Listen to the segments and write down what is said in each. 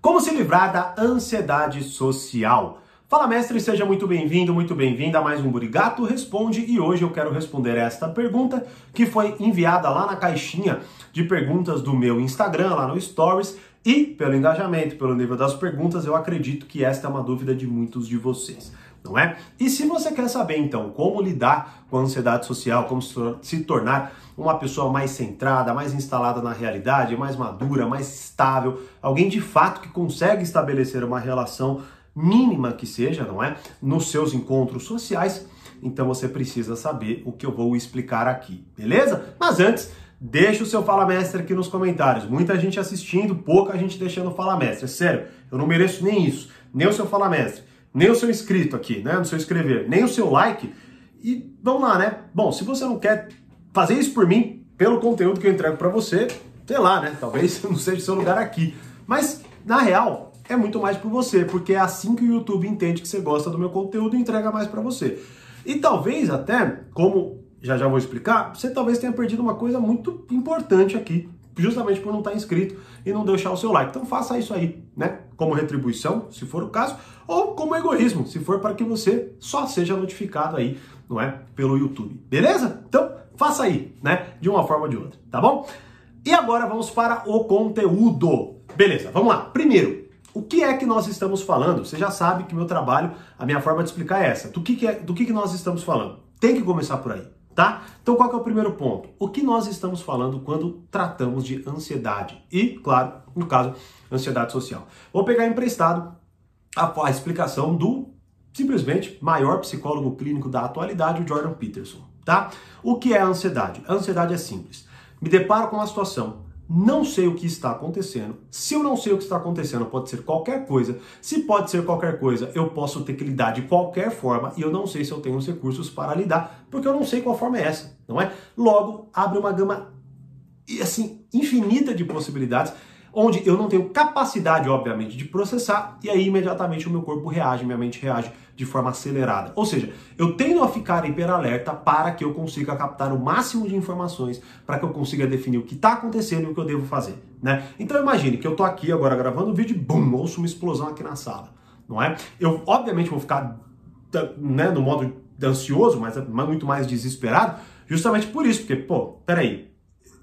Como se livrar da ansiedade social? Fala mestre, seja muito bem-vindo, muito bem-vinda a mais um Burigato Responde. E hoje eu quero responder esta pergunta que foi enviada lá na caixinha de perguntas do meu Instagram, lá no Stories, e pelo engajamento, pelo nível das perguntas, eu acredito que esta é uma dúvida de muitos de vocês não é? E se você quer saber então como lidar com a ansiedade social, como se tornar uma pessoa mais centrada, mais instalada na realidade, mais madura, mais estável, alguém de fato que consegue estabelecer uma relação mínima que seja, não é? Nos seus encontros sociais, então você precisa saber o que eu vou explicar aqui, beleza? Mas antes, deixa o seu Fala Mestre aqui nos comentários. Muita gente assistindo, pouca gente deixando Fala Mestre. Sério, eu não mereço nem isso, nem o seu Fala Mestre nem o seu inscrito aqui, né, no seu inscrever, nem o seu like. E vamos lá, né? Bom, se você não quer fazer isso por mim, pelo conteúdo que eu entrego para você, sei lá, né? Talvez não seja o seu lugar aqui. Mas, na real, é muito mais por você, porque é assim que o YouTube entende que você gosta do meu conteúdo e entrega mais para você. E talvez até, como já já vou explicar, você talvez tenha perdido uma coisa muito importante aqui, justamente por não estar inscrito e não deixar o seu like. Então faça isso aí, né? Como retribuição, se for o caso, ou como egoísmo, se for para que você só seja notificado aí, não é? Pelo YouTube. Beleza? Então faça aí, né? De uma forma ou de outra, tá bom? E agora vamos para o conteúdo. Beleza, vamos lá. Primeiro, o que é que nós estamos falando? Você já sabe que meu trabalho, a minha forma de explicar é essa. Do que, que, é, do que, que nós estamos falando? Tem que começar por aí tá? Então qual é o primeiro ponto? O que nós estamos falando quando tratamos de ansiedade? E, claro, no caso, ansiedade social. Vou pegar emprestado a, a explicação do simplesmente maior psicólogo clínico da atualidade, o Jordan Peterson, tá? O que é a ansiedade? A ansiedade é simples. Me deparo com uma situação não sei o que está acontecendo. Se eu não sei o que está acontecendo, pode ser qualquer coisa. Se pode ser qualquer coisa, eu posso ter que lidar de qualquer forma e eu não sei se eu tenho os recursos para lidar, porque eu não sei qual forma é essa, não é? Logo, abre uma gama assim infinita de possibilidades onde eu não tenho capacidade, obviamente, de processar, e aí imediatamente o meu corpo reage, minha mente reage de forma acelerada. Ou seja, eu tendo a ficar hiperalerta para que eu consiga captar o máximo de informações, para que eu consiga definir o que está acontecendo e o que eu devo fazer. Né? Então imagine que eu estou aqui agora gravando o vídeo e bum, ouço uma explosão aqui na sala. Não é? Eu obviamente vou ficar né, no modo ansioso, mas muito mais desesperado, justamente por isso, porque, pô, peraí,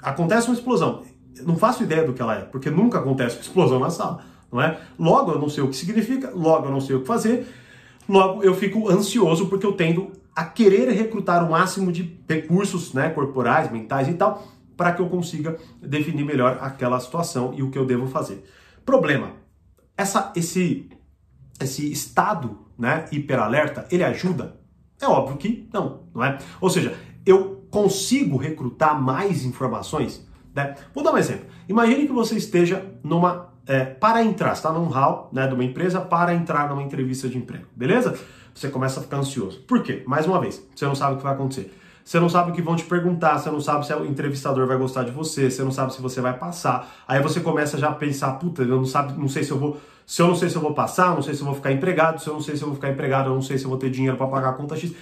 acontece uma explosão não faço ideia do que ela é, porque nunca acontece uma explosão na sala, não é? Logo eu não sei o que significa, logo eu não sei o que fazer, logo eu fico ansioso porque eu tendo a querer recrutar o máximo de recursos, né, corporais, mentais e tal, para que eu consiga definir melhor aquela situação e o que eu devo fazer. Problema: essa, esse, esse estado, né, hiperalerta, ele ajuda? É óbvio que não, não é? Ou seja, eu consigo recrutar mais informações? Né? Vou dar um exemplo. Imagine que você esteja numa. É, para entrar, está num hall né, de uma empresa para entrar numa entrevista de emprego, beleza? Você começa a ficar ansioso. Por quê? Mais uma vez, você não sabe o que vai acontecer. Você não sabe o que vão te perguntar, você não sabe se o entrevistador vai gostar de você, você não sabe se você vai passar. Aí você começa já a pensar, puta, eu não sabe, não sei se eu vou, se eu não sei se eu vou passar, não sei se eu vou ficar empregado, se eu não sei se eu vou ficar empregado, eu não sei se eu vou ter dinheiro para pagar a conta X,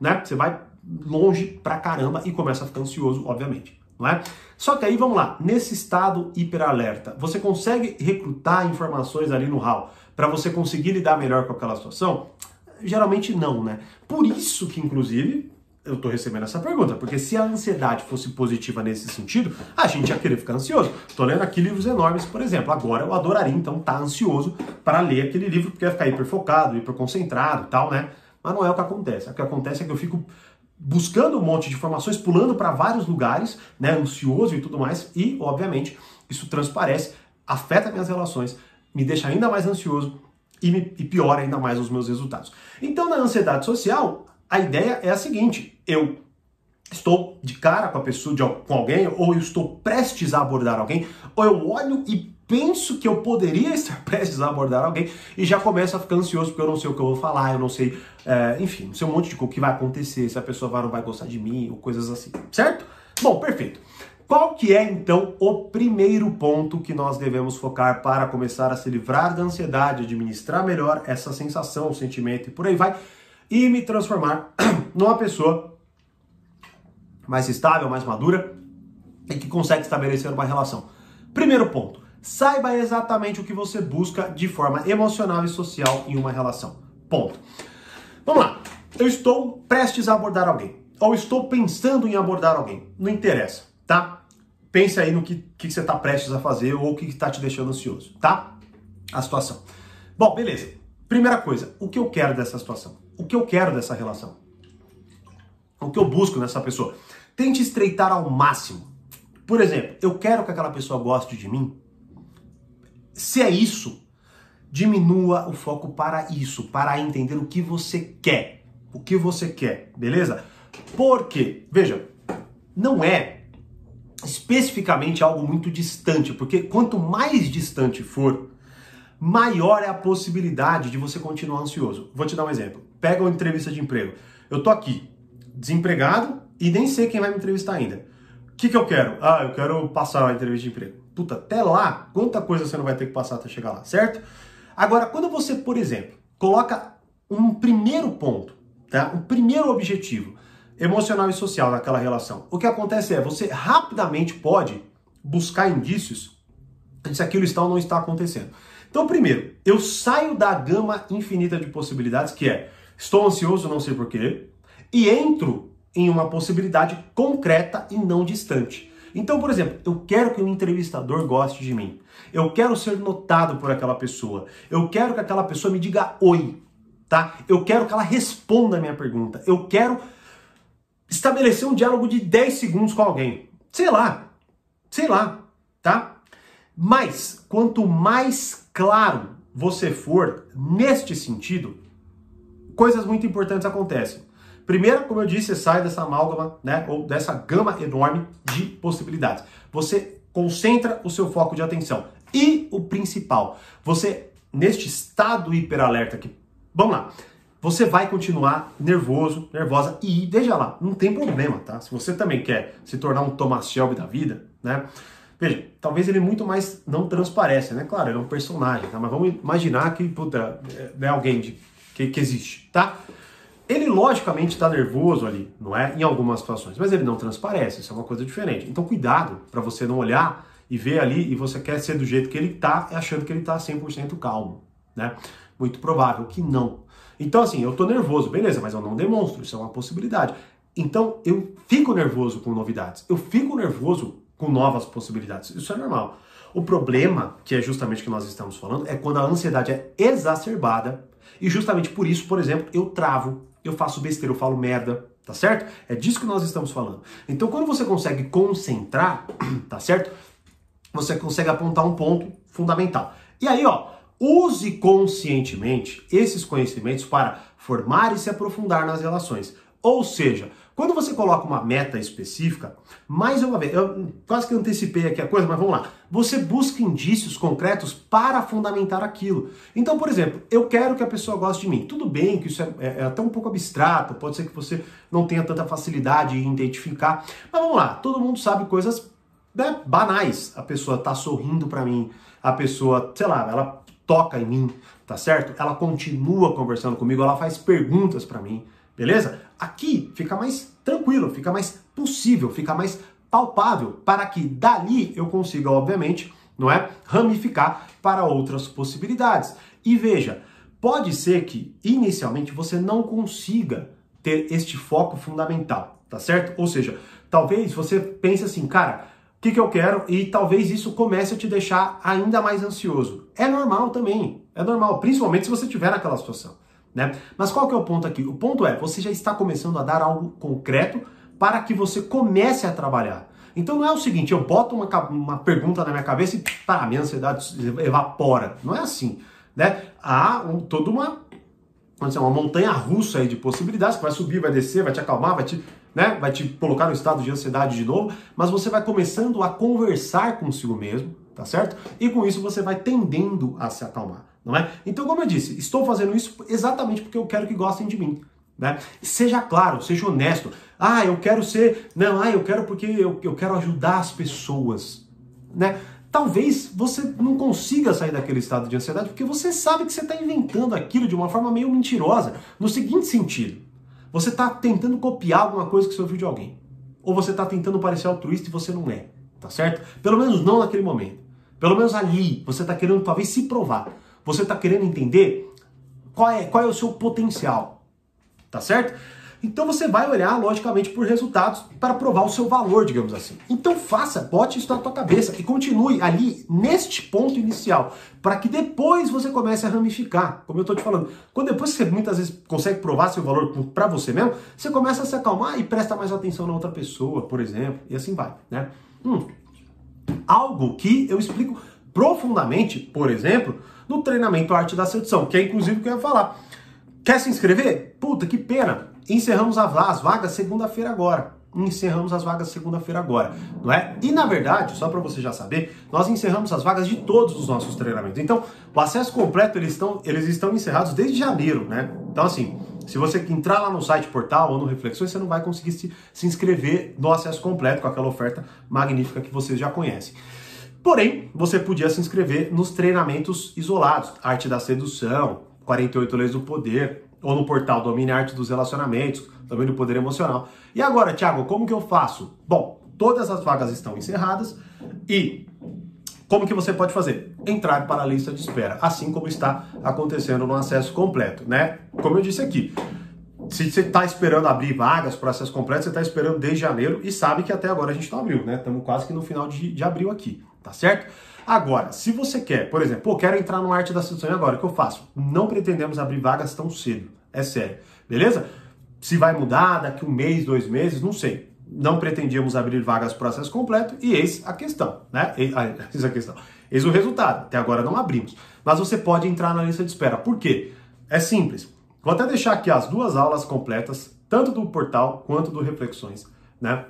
né? Você vai longe pra caramba e começa a ficar ansioso, obviamente não é? Só que aí vamos lá, nesse estado hiperalerta, você consegue recrutar informações ali no HAL para você conseguir lidar melhor com aquela situação? Geralmente não, né? Por isso que, inclusive, eu estou recebendo essa pergunta, porque se a ansiedade fosse positiva nesse sentido, a gente ia querer ficar ansioso. Estou lendo aqui livros enormes, por exemplo. Agora eu adoraria, então, estar tá ansioso para ler aquele livro, porque ia ficar hiperfocado, hiperconcentrado e tal, né? Mas não é o que acontece. O que acontece é que eu fico buscando um monte de informações, pulando para vários lugares, né, ansioso e tudo mais, e obviamente isso transparece, afeta minhas relações, me deixa ainda mais ansioso e, me, e piora ainda mais os meus resultados. Então, na ansiedade social, a ideia é a seguinte: eu estou de cara com a pessoa, de, com alguém, ou eu estou prestes a abordar alguém, ou eu olho e penso que eu poderia estar prestes a abordar alguém e já começo a ficar ansioso porque eu não sei o que eu vou falar, eu não sei, é, enfim, não sei um monte de coisa que vai acontecer, se a pessoa vai ou não vai gostar de mim, ou coisas assim, certo? Bom, perfeito. Qual que é então o primeiro ponto que nós devemos focar para começar a se livrar da ansiedade, administrar melhor essa sensação, o sentimento e por aí vai, e me transformar numa pessoa mais estável, mais madura e que consegue estabelecer uma relação? Primeiro ponto, Saiba exatamente o que você busca de forma emocional e social em uma relação. Ponto. Vamos lá. Eu estou prestes a abordar alguém. Ou estou pensando em abordar alguém. Não interessa, tá? Pense aí no que, que você está prestes a fazer ou o que está te deixando ansioso, tá? A situação. Bom, beleza. Primeira coisa, o que eu quero dessa situação? O que eu quero dessa relação? O que eu busco nessa pessoa? Tente estreitar ao máximo. Por exemplo, eu quero que aquela pessoa goste de mim se é isso, diminua o foco para isso, para entender o que você quer. O que você quer, beleza? Porque, veja, não é especificamente algo muito distante, porque quanto mais distante for, maior é a possibilidade de você continuar ansioso. Vou te dar um exemplo. Pega uma entrevista de emprego. Eu tô aqui, desempregado, e nem sei quem vai me entrevistar ainda. O que, que eu quero? Ah, eu quero passar a entrevista de emprego. Puta, até lá, quanta coisa você não vai ter que passar até chegar lá, certo? Agora, quando você, por exemplo, coloca um primeiro ponto, tá? um primeiro objetivo emocional e social naquela relação, o que acontece é, você rapidamente pode buscar indícios de se aquilo está ou não está acontecendo. Então, primeiro, eu saio da gama infinita de possibilidades, que é estou ansioso, não sei porquê, e entro em uma possibilidade concreta e não distante. Então, por exemplo, eu quero que o entrevistador goste de mim. Eu quero ser notado por aquela pessoa. Eu quero que aquela pessoa me diga oi, tá? Eu quero que ela responda a minha pergunta. Eu quero estabelecer um diálogo de 10 segundos com alguém. Sei lá. Sei lá, tá? Mas quanto mais claro você for neste sentido, coisas muito importantes acontecem. Primeiro, como eu disse, você sai dessa amálgama, né, ou dessa gama enorme de possibilidades. Você concentra o seu foco de atenção. E o principal, você, neste estado hiperalerta que, vamos lá, você vai continuar nervoso, nervosa, e veja lá, não tem problema, tá? Se você também quer se tornar um Thomas Shelby da vida, né? Veja, talvez ele muito mais não transparece, né? Claro, ele é um personagem, tá? Mas vamos imaginar que, puta, é, é alguém de, que, que existe, tá? Ele logicamente está nervoso ali, não é? Em algumas situações, mas ele não transparece, isso é uma coisa diferente. Então cuidado para você não olhar e ver ali e você quer ser do jeito que ele está, achando que ele está 100% calmo, né? Muito provável que não. Então assim, eu estou nervoso, beleza, mas eu não demonstro, isso é uma possibilidade. Então eu fico nervoso com novidades, eu fico nervoso com novas possibilidades, isso é normal. O problema, que é justamente o que nós estamos falando, é quando a ansiedade é exacerbada e justamente por isso, por exemplo, eu travo, eu faço besteira, eu falo merda, tá certo? É disso que nós estamos falando. Então, quando você consegue concentrar, tá certo? Você consegue apontar um ponto fundamental. E aí, ó, use conscientemente esses conhecimentos para formar e se aprofundar nas relações. Ou seja, quando você coloca uma meta específica, mais uma vez, eu quase que antecipei aqui a coisa, mas vamos lá. Você busca indícios concretos para fundamentar aquilo. Então, por exemplo, eu quero que a pessoa goste de mim. Tudo bem que isso é, é, é até um pouco abstrato, pode ser que você não tenha tanta facilidade em identificar. Mas vamos lá, todo mundo sabe coisas né, banais. A pessoa tá sorrindo para mim, a pessoa, sei lá, ela toca em mim, tá certo? Ela continua conversando comigo, ela faz perguntas para mim. Beleza? Aqui fica mais tranquilo, fica mais possível, fica mais palpável, para que dali eu consiga, obviamente, não é, ramificar para outras possibilidades. E veja, pode ser que inicialmente você não consiga ter este foco fundamental, tá certo? Ou seja, talvez você pense assim, cara, o que, que eu quero? E talvez isso comece a te deixar ainda mais ansioso. É normal também, é normal, principalmente se você estiver naquela situação. Né? Mas qual que é o ponto aqui? O ponto é, você já está começando a dar algo concreto para que você comece a trabalhar. Então não é o seguinte, eu boto uma, uma pergunta na minha cabeça e pá, minha ansiedade evapora. Não é assim. Né? Há um, toda uma, dizer, uma montanha russa aí de possibilidades que vai subir, vai descer, vai te acalmar, vai te, né, vai te colocar no estado de ansiedade de novo, mas você vai começando a conversar consigo mesmo, tá certo? E com isso você vai tendendo a se acalmar não é? Então, como eu disse, estou fazendo isso exatamente porque eu quero que gostem de mim. Né? Seja claro, seja honesto. Ah, eu quero ser. Não, ah, eu quero porque eu, eu quero ajudar as pessoas. Né? Talvez você não consiga sair daquele estado de ansiedade porque você sabe que você está inventando aquilo de uma forma meio mentirosa. No seguinte sentido: você está tentando copiar alguma coisa que você ouviu de alguém. Ou você está tentando parecer altruísta e você não é. Tá certo? Pelo menos não naquele momento. Pelo menos ali, você está querendo talvez se provar. Você está querendo entender qual é, qual é o seu potencial. Tá certo? Então você vai olhar, logicamente, por resultados para provar o seu valor, digamos assim. Então faça, bote isso na tua cabeça e continue ali neste ponto inicial, para que depois você comece a ramificar. Como eu estou te falando, quando depois você muitas vezes consegue provar seu valor para você mesmo, você começa a se acalmar e presta mais atenção na outra pessoa, por exemplo, e assim vai, né? Hum, algo que eu explico profundamente, por exemplo, no treinamento Arte da Sedução, que é inclusive o que eu ia falar. Quer se inscrever? Puta, que pena! Encerramos as vagas segunda-feira agora. Encerramos as vagas segunda-feira agora, não é? E na verdade, só para você já saber, nós encerramos as vagas de todos os nossos treinamentos. Então, o acesso completo eles estão, eles estão encerrados desde janeiro, né? Então, assim, se você entrar lá no site portal ou no Reflexões, você não vai conseguir se, se inscrever no acesso completo com aquela oferta magnífica que vocês já conhecem. Porém, você podia se inscrever nos treinamentos isolados, Arte da Sedução, 48 Leis do Poder, ou no portal Domine Arte dos Relacionamentos, também do Poder Emocional. E agora, Thiago, como que eu faço? Bom, todas as vagas estão encerradas e como que você pode fazer? Entrar para a lista de espera, assim como está acontecendo no acesso completo, né? Como eu disse aqui, se você está esperando abrir vagas para acesso completo, você está esperando desde janeiro e sabe que até agora a gente não abriu, né? Estamos quase que no final de, de abril aqui, tá certo? Agora, se você quer, por exemplo, pô, quero entrar no Arte da Sedução agora, o que eu faço? Não pretendemos abrir vagas tão cedo, é sério, beleza? Se vai mudar daqui um mês, dois meses, não sei. Não pretendíamos abrir vagas para acesso completo e eis a questão, né? Eis a questão. Eis o resultado. Até agora não abrimos. Mas você pode entrar na lista de espera. Por quê? É simples. Vou até deixar aqui as duas aulas completas, tanto do portal quanto do Reflexões, né?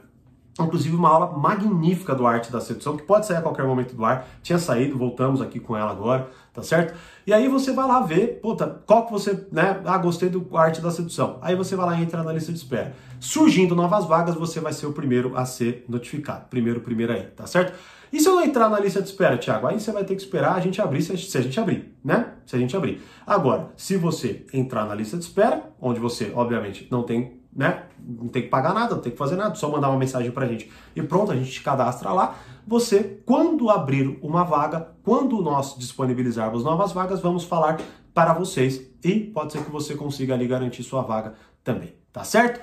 Inclusive uma aula magnífica do Arte da Sedução, que pode sair a qualquer momento do ar. Tinha saído, voltamos aqui com ela agora, tá certo? E aí você vai lá ver, puta, qual que você, né? Ah, gostei do Arte da Sedução. Aí você vai lá e entra na lista de espera. Surgindo novas vagas, você vai ser o primeiro a ser notificado. Primeiro, primeiro aí, tá certo? E se eu não entrar na lista de espera, Thiago? Aí você vai ter que esperar a gente abrir, se a gente abrir, né? Se a gente abrir. Agora, se você entrar na lista de espera, onde você, obviamente, não tem né? Não tem que pagar nada, não tem que fazer nada, só mandar uma mensagem pra gente. E pronto, a gente te cadastra lá. Você, quando abrir uma vaga, quando nós disponibilizarmos novas vagas, vamos falar para vocês e pode ser que você consiga ali garantir sua vaga também, tá certo?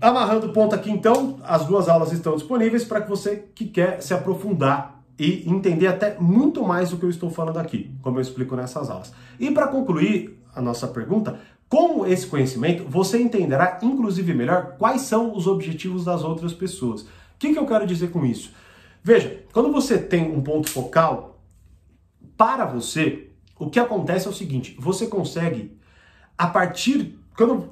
Amarrando o ponto aqui então, as duas aulas estão disponíveis para que você que quer se aprofundar e entender até muito mais do que eu estou falando aqui, como eu explico nessas aulas. E para concluir a nossa pergunta, com esse conhecimento, você entenderá, inclusive melhor, quais são os objetivos das outras pessoas. O que, que eu quero dizer com isso? Veja, quando você tem um ponto focal, para você, o que acontece é o seguinte: você consegue, a partir. Quando,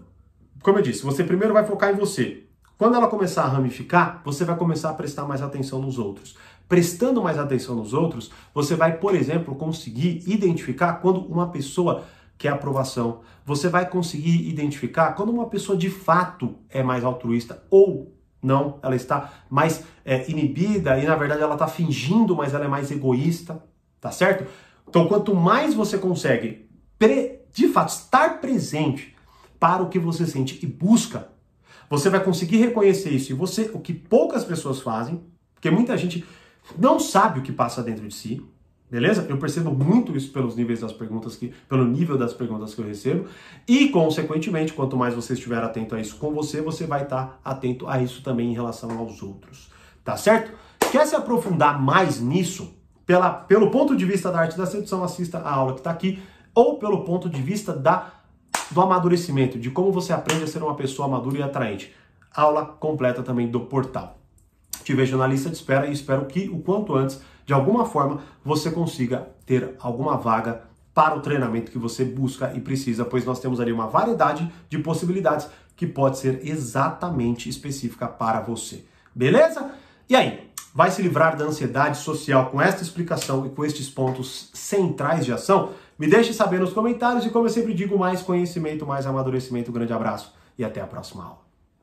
como eu disse, você primeiro vai focar em você. Quando ela começar a ramificar, você vai começar a prestar mais atenção nos outros. Prestando mais atenção nos outros, você vai, por exemplo, conseguir identificar quando uma pessoa que é aprovação. Você vai conseguir identificar quando uma pessoa de fato é mais altruísta ou não, ela está mais é, inibida e na verdade ela está fingindo, mas ela é mais egoísta, tá certo? Então, quanto mais você consegue de fato estar presente para o que você sente e busca, você vai conseguir reconhecer isso. E você, o que poucas pessoas fazem, porque muita gente não sabe o que passa dentro de si, Beleza? Eu percebo muito isso pelos níveis das perguntas que, pelo nível das perguntas que eu recebo e, consequentemente, quanto mais você estiver atento a isso com você, você vai estar atento a isso também em relação aos outros. Tá certo? Quer se aprofundar mais nisso? Pela, pelo ponto de vista da arte da sedução, assista a aula que está aqui, ou pelo ponto de vista da, do amadurecimento, de como você aprende a ser uma pessoa madura e atraente. Aula completa também do portal. Te vejo na lista de espera e espero que o quanto antes de alguma forma você consiga ter alguma vaga para o treinamento que você busca e precisa, pois nós temos ali uma variedade de possibilidades que pode ser exatamente específica para você. Beleza? E aí, vai se livrar da ansiedade social com esta explicação e com estes pontos centrais de ação? Me deixe saber nos comentários e como eu sempre digo, mais conhecimento, mais amadurecimento. Um grande abraço e até a próxima aula.